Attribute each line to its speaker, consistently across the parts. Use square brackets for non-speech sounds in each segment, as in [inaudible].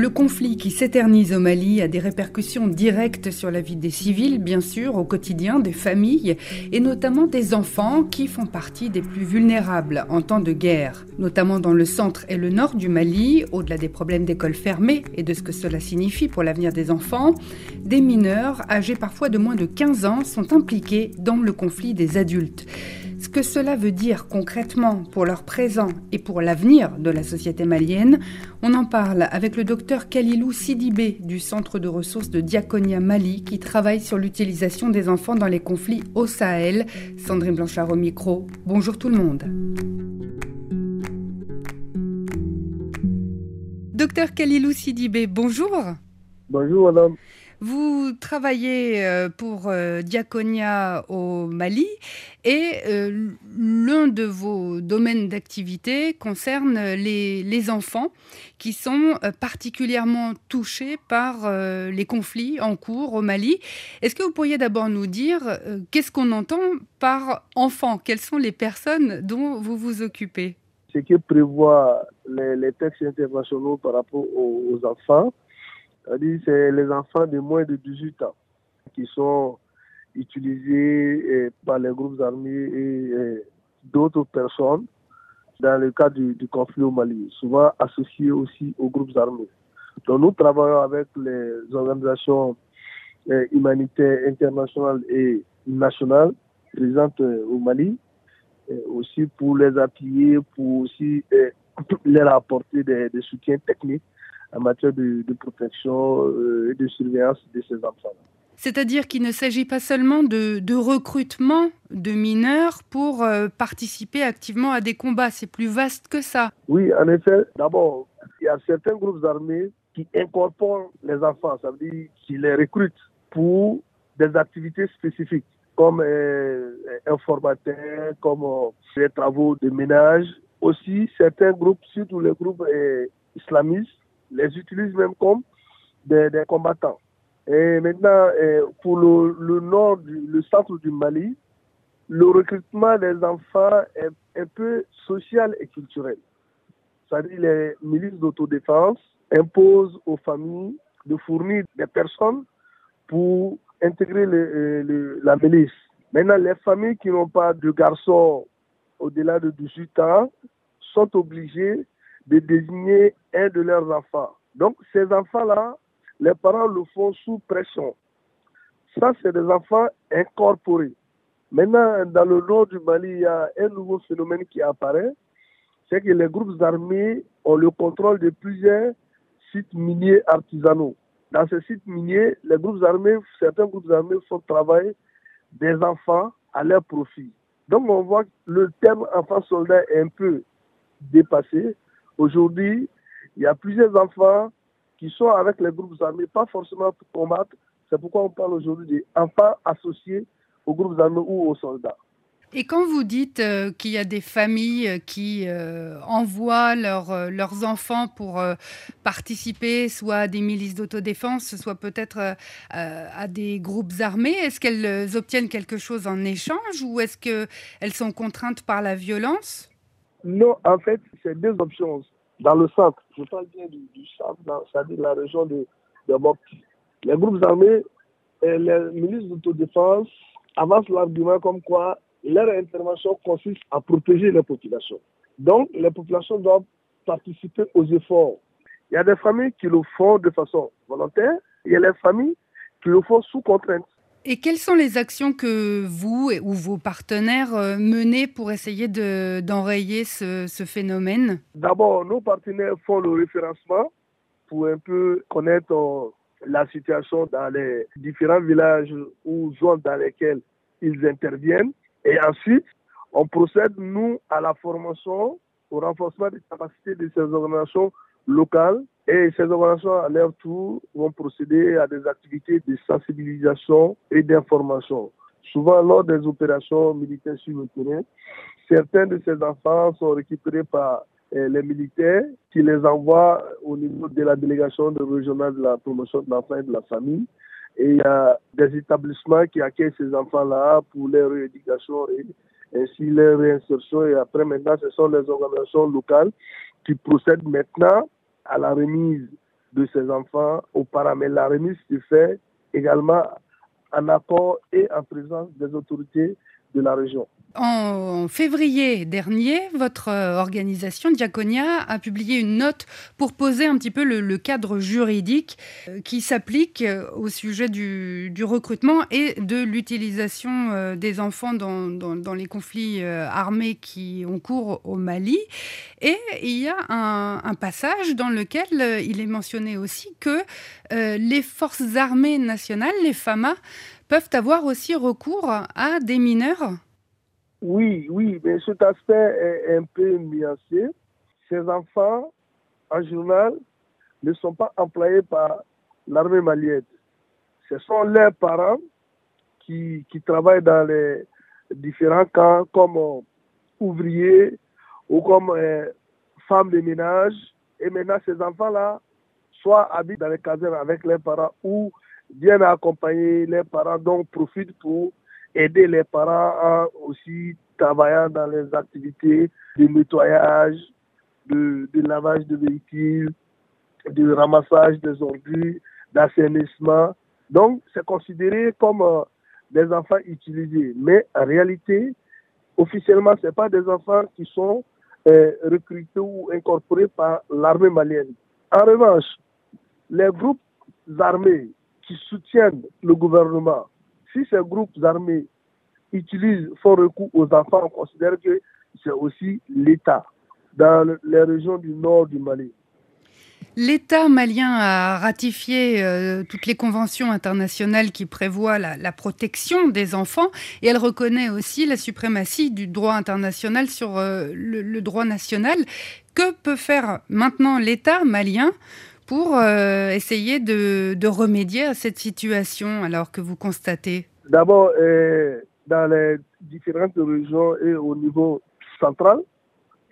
Speaker 1: Le conflit qui s'éternise au Mali a des répercussions directes sur la vie des civils, bien sûr, au quotidien des familles, et notamment des enfants qui font partie des plus vulnérables en temps de guerre, notamment dans le centre et le nord du Mali, au-delà des problèmes d'écoles fermées et de ce que cela signifie pour l'avenir des enfants. Des mineurs, âgés parfois de moins de 15 ans, sont impliqués dans le conflit des adultes. Ce que cela veut dire concrètement pour leur présent et pour l'avenir de la société malienne, on en parle avec le docteur Kalilou Sidibé du Centre de ressources de Diaconia Mali qui travaille sur l'utilisation des enfants dans les conflits au Sahel. Sandrine Blanchard au micro. Bonjour tout le monde. Docteur Kalilou Sidibé, bonjour.
Speaker 2: Bonjour madame.
Speaker 1: Vous travaillez euh, pour euh, Diaconia au Mali et euh, l'un de vos domaines d'activité concerne les, enfants qui sont particulièrement touchés par les conflits en cours au Mali. Est-ce que vous pourriez d'abord nous dire qu'est-ce qu'on entend par enfant? Quelles sont les personnes dont vous vous occupez?
Speaker 2: Ce que prévoient les, textes internationaux par rapport aux enfants, c'est les enfants de moins de 18 ans qui sont utilisés eh, par les groupes armés et eh, d'autres personnes dans le cadre du, conflit au Mali, souvent associés aussi aux groupes armés. Donc nous travaillons avec les organisations eh, humanitaires internationales et nationales présentes au Mali, aussi pour les appuyer, pour aussi [coughs] leur apporter des soutiens techniques en matière de, protection euh, et de surveillance de ces enfants.
Speaker 1: C'est-à-dire qu'il ne s'agit pas seulement de, recrutement de mineurs pour euh, participer activement à des combats, c'est plus vaste que ça.
Speaker 2: Oui, en effet, d'abord, il y a certains groupes armés qui incorporent les enfants, ça veut dire qu'ils les recrutent pour des activités spécifiques, comme euh, comme des travaux de ménage. Aussi, certains groupes, surtout les groupes islamistes, les utilisent même comme des, combattants. Et maintenant, pour le, nord, le centre du Mali, le recrutement des enfants est un peu social et culturel. C'est-à-dire les milices d'autodéfense imposent aux familles de fournir des personnes pour intégrer le, la milice. Maintenant, les familles qui n'ont pas de garçons au-delà de 18 ans sont obligées de désigner un de leurs enfants. Donc, ces enfants-là, les parents le font sous pression. Ça, c'est des enfants incorporés. Maintenant, dans le nord du Mali, il y a un nouveau phénomène qui apparaît, c'est que les groupes armés ont le contrôle de plusieurs sites miniers artisanaux. Dans ces sites miniers, les groupes armés, certains groupes armés font travailler des enfants à leur profit. Donc on voit que le terme enfant-soldat est un peu dépassé. Aujourd'hui, il y a plusieurs enfants qui sont avec les groupes armés, pas forcément pour combattre. C'est pourquoi on parle aujourd'hui d'enfants associés aux groupes armés ou aux soldats.
Speaker 1: Et quand vous dites euh, qu'il y a des familles euh, qui euh, envoient leurs enfants pour participer soit à des milices d'autodéfense, soit peut-être à des groupes armés, est-ce qu'elles obtiennent quelque chose en échange ou est-ce qu'elles sont contraintes par la violence?
Speaker 2: Non, en fait, c'est deux options. Dans le centre, je parle bien du, centre, c'est-à-dire la région de, de Mopti. Les groupes armés et les milices d'autodéfense avancent l'argument comme quoi leur intervention consiste à protéger les populations. Donc, les populations doivent participer aux efforts. Il y a des familles qui le font de façon volontaire, il y a les familles qui le font sous contrainte.
Speaker 1: Et quelles sont les actions que vous ou vos partenaires euh, menez pour essayer d'enrayer ce, ce, phénomène?
Speaker 2: D'abord, nos partenaires font le référencement pour un peu connaître euh, la situation dans les différents villages ou zones dans lesquelles ils interviennent. Et ensuite, on procède, nous, à la formation, au renforcement des capacités de ces organisations locales et ces organisations, à leur tour, vont procéder à des activités de sensibilisation et d'information. Souvent, lors des opérations militaires sur le terrain, certains de ces enfants sont récupérés par les militaires qui les envoient au niveau de la délégation régionale de la promotion de l'enfant et de la famille. Et il y a des établissements qui accueillent ces enfants-là pour leur rééducation et ainsi leur réinsertion. Et après, maintenant, ce sont les organisations locales qui procèdent maintenant à la remise de ces enfants aux parents. La remise se fait également en accord et en présence des autorités de la région.
Speaker 1: En février dernier, votre euh, organisation Diaconia a publié une note pour poser un petit peu le, cadre juridique euh, qui s'applique euh, au sujet du, recrutement et de l'utilisation des enfants dans, les conflits armés qui ont cours au Mali. Et il y a un, un passage dans lequel il est mentionné aussi que les forces armées nationales, les FAMA, peuvent avoir aussi recours à des mineurs
Speaker 2: oui, oui, mais cet aspect est un peu nuancé. Ces enfants, en journal, ne sont pas employés par l'armée malienne. Ce sont leurs parents qui, travaillent dans les différents camps comme ouvriers ou comme euh, femmes de ménage. Et maintenant, ces enfants-là, soit habitent dans les casernes avec leurs parents ou viennent accompagner leurs parents, donc profitent pour aider les parents à aussi travailler dans les activités de nettoyage, de, lavage de véhicules, de ramassage des ordures, d'assainissement. Donc, c'est considéré comme euh, des enfants utilisés. Mais en réalité, officiellement, ce pas des enfants qui sont euh, recrutés ou incorporés par l'armée malienne. En revanche, les groupes armés qui soutiennent le gouvernement, si ces groupes armés utilisent, font recours aux enfants, on considère que c'est aussi l'État dans les régions du nord du Mali.
Speaker 1: L'État malien a ratifié euh, toutes les conventions internationales qui prévoient la, protection des enfants et elle reconnaît aussi la suprématie du droit international sur euh, le, droit national. Que peut faire maintenant l'État malien pour euh, essayer de, remédier à cette situation alors que vous constatez?
Speaker 2: D'abord, dans les différentes régions et au niveau central,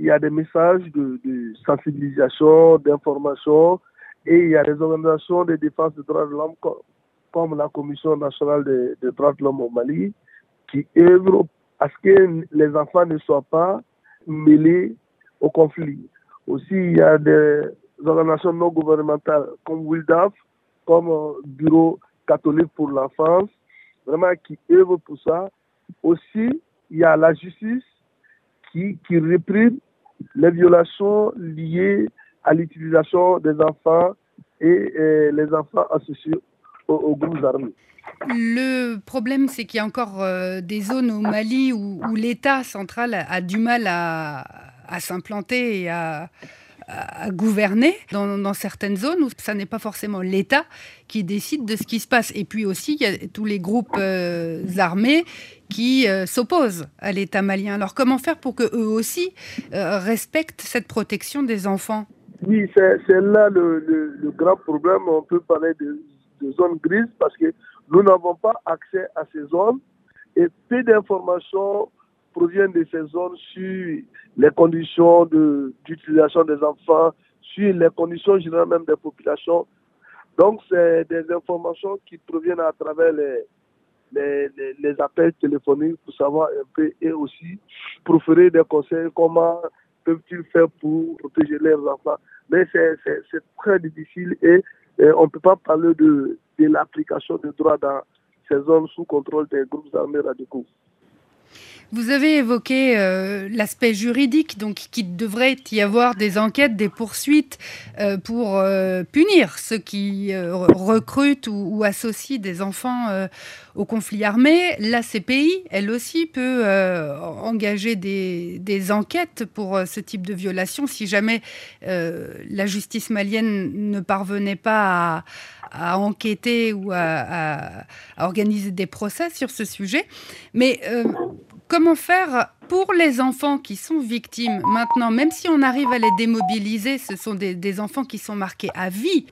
Speaker 2: il y a des messages de, sensibilisation, d'information, et il y a des organisations de défense des droits de l'homme comme, la Commission nationale des, droits de l'homme au Mali, qui œuvrent à ce que les enfants ne soient pas mêlés au conflit. Aussi, il y a des organisations non gouvernementales comme WILDAF, comme euh, Bureau catholique pour l'enfance, vraiment qui œuvrent pour ça aussi, il y a la justice qui, réprime les violations liées à l'utilisation des enfants et, les enfants associés aux, groupes armés.
Speaker 1: Le problème, c'est qu'il y a encore euh, des zones au Mali où, l'État central a, du mal à s'implanter et à, à gouverner dans, certaines zones où ça n'est pas forcément l'État qui décide de ce qui se passe. Et puis aussi, il y a tous les groupes euh, armés qui euh, s'opposent à l'État malien. Alors comment faire pour que eux aussi euh, respectent cette protection des enfants?
Speaker 2: Oui, c'est là le, grand problème. On peut parler de, de zones grises parce que nous n'avons pas accès à ces zones et peu d'informations proviennent de ces zones sur les conditions d'utilisation des enfants, sur les conditions générales même des populations. Donc, c'est des informations qui proviennent à travers les, les, appels téléphoniques pour savoir un peu et aussi proférer des conseils comment peuvent-ils faire pour protéger leurs enfants. Mais c'est très difficile et, on ne peut pas parler de, de l'application des droits dans ces zones sous contrôle des groupes armés radicaux.
Speaker 1: Vous avez évoqué euh, l'aspect juridique, donc qu'il devrait y avoir des enquêtes, des poursuites euh, pour euh, punir ceux qui recrutent ou, associent des enfants au conflit armé. La CPI, elle aussi, peut engager des, enquêtes pour ce type de violation si jamais la justice malienne ne parvenait pas à, enquêter ou à, organiser des procès sur ce sujet. Mais Comment faire pour les enfants qui sont victimes maintenant, même si on arrive à les démobiliser, ce sont des, enfants qui sont marqués à vie.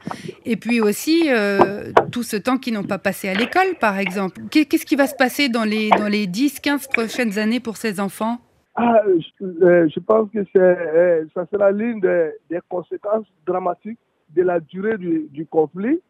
Speaker 1: Et puis aussi, euh, tout ce temps qu'ils n'ont pas passé à l'école, par exemple. Qu'est-ce qui va se passer dans les, dans les 10, 15 prochaines années pour ces enfants?
Speaker 2: Ah, je, pense que ça sera l'une des, conséquences dramatiques de la durée du, du conflit,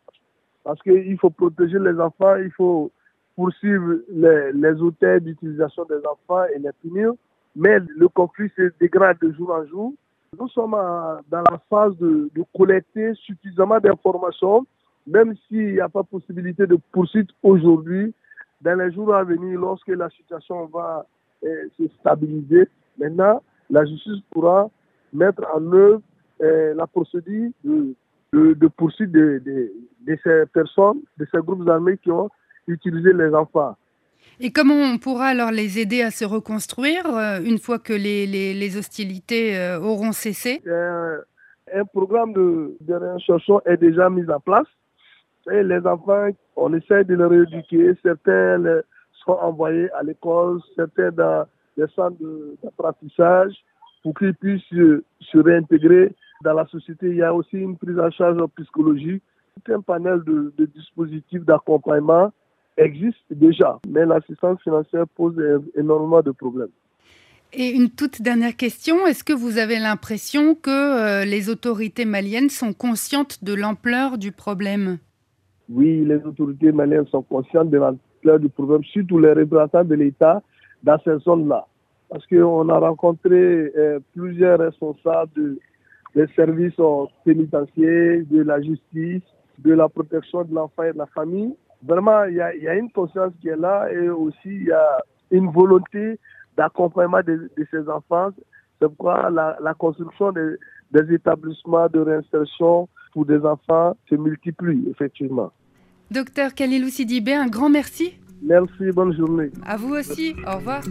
Speaker 2: parce qu'il faut protéger les enfants, il faut poursuivre les, les auteurs d'utilisation des enfants et les punir, mais le conflit se dégrade de jour en jour. Nous sommes dans la phase de, collecter suffisamment d'informations, même s'il n'y a pas possibilité de poursuite aujourd'hui, dans les jours à venir, lorsque la situation va euh, se stabiliser, maintenant, la justice pourra mettre en œuvre euh, la procédure de, de, poursuite de, de, ces personnes, de ces groupes armés qui ont utilisé les enfants.
Speaker 1: Et comment on pourra alors les aider à se reconstruire euh, une fois que les, les, hostilités auront cessé?
Speaker 2: Un programme de, de réinsertion est déjà mis en place. Et les enfants, on essaie de les rééduquer. Certains sont envoyés à l'école, certains dans les centres d'apprentissage pour qu'ils puissent se, réintégrer dans la société. Il y a aussi une prise en charge psychologique. Tout un panel de, dispositifs d'accompagnement existe déjà, mais l'assistance financière pose énormément de problèmes.
Speaker 1: Et une toute dernière question, est-ce que vous avez l'impression que euh, les autorités maliennes sont conscientes de l'ampleur du problème?
Speaker 2: Oui, les autorités maliennes sont conscientes de l'ampleur du problème, surtout les représentants de l'État dans ces zones-là. Parce qu'on a rencontré euh, plusieurs responsables des services pénitentiaires, de la justice, de la protection de l'enfant et de la famille. Vraiment, il y, a, une conscience qui est là et aussi il y a une volonté d'accompagnement de, ces enfants. C'est pourquoi la, construction des établissements de réinsertion pour des enfants se multiplie, effectivement.
Speaker 1: Docteur Kalilou Sidibé, un grand merci.
Speaker 2: Merci, bonne journée.
Speaker 1: À vous aussi, au revoir.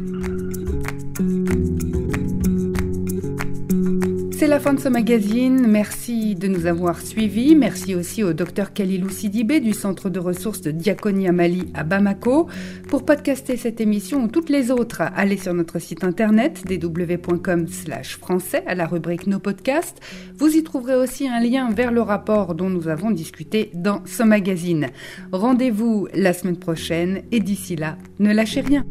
Speaker 1: C'est la fin de ce magazine. Merci de nous avoir suivis. Merci aussi au docteur Kalilou Sidibé du Centre de ressources de Diaconia Mali à Bamako. Pour podcaster cette émission ou toutes les autres, allez sur notre site internet www.com français à la rubrique Nos podcasts. Vous y trouverez aussi un lien vers le rapport dont nous avons discuté dans ce magazine. Rendez-vous la semaine prochaine et d'ici là, ne lâchez rien.